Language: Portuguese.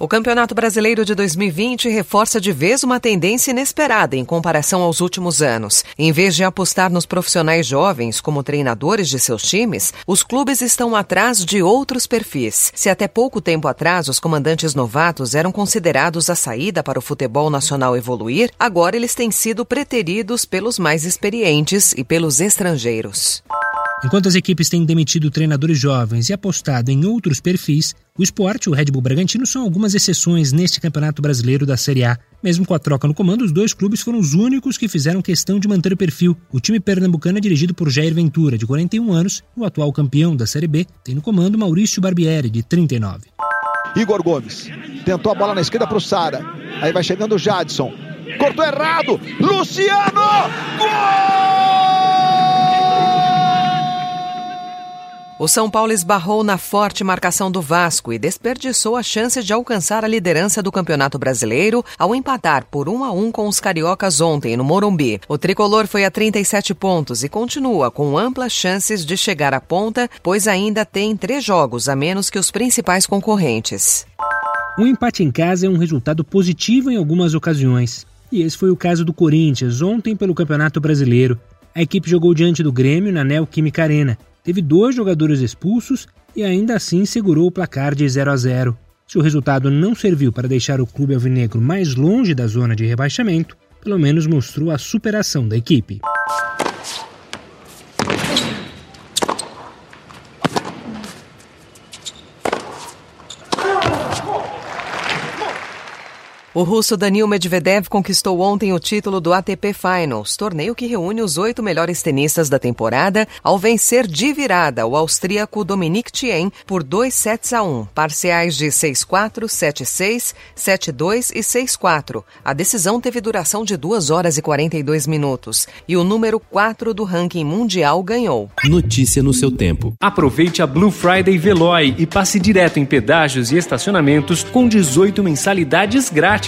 O Campeonato Brasileiro de 2020 reforça de vez uma tendência inesperada em comparação aos últimos anos. Em vez de apostar nos profissionais jovens como treinadores de seus times, os clubes estão atrás de outros perfis. Se até pouco tempo atrás os comandantes novatos eram considerados a saída para o futebol nacional evoluir, agora eles têm sido preteridos pelos mais experientes e pelos estrangeiros. Enquanto as equipes têm demitido treinadores jovens e apostado em outros perfis, o esporte e o Red Bull Bragantino são algumas exceções neste Campeonato Brasileiro da Série A. Mesmo com a troca no comando, os dois clubes foram os únicos que fizeram questão de manter o perfil. O time pernambucano é dirigido por Jair Ventura, de 41 anos, o atual campeão da Série B, tem no comando Maurício Barbieri, de 39. Igor Gomes tentou a bola na esquerda para o Sara. Aí vai chegando o Jadson. Cortou errado. Luciano! Gol! O São Paulo esbarrou na forte marcação do Vasco e desperdiçou a chance de alcançar a liderança do Campeonato Brasileiro ao empatar por 1 a 1 com os cariocas ontem no Morumbi. O tricolor foi a 37 pontos e continua com amplas chances de chegar à ponta, pois ainda tem três jogos a menos que os principais concorrentes. Um empate em casa é um resultado positivo em algumas ocasiões. E esse foi o caso do Corinthians ontem pelo Campeonato Brasileiro. A equipe jogou diante do Grêmio na Neoquímica Arena teve dois jogadores expulsos e ainda assim segurou o placar de 0 a 0. Se o resultado não serviu para deixar o clube alvinegro mais longe da zona de rebaixamento, pelo menos mostrou a superação da equipe. O russo Danil Medvedev conquistou ontem o título do ATP Finals, torneio que reúne os oito melhores tenistas da temporada, ao vencer de virada o austríaco Dominic Thiem por 2 sets a 1, parciais de 6-4, 7-6, 7-2 e 6-4. A decisão teve duração de 2 horas e 42 minutos e o número 4 do ranking mundial ganhou. Notícia no seu tempo. Aproveite a Blue Friday Veloy e passe direto em pedágios e estacionamentos com 18 mensalidades grátis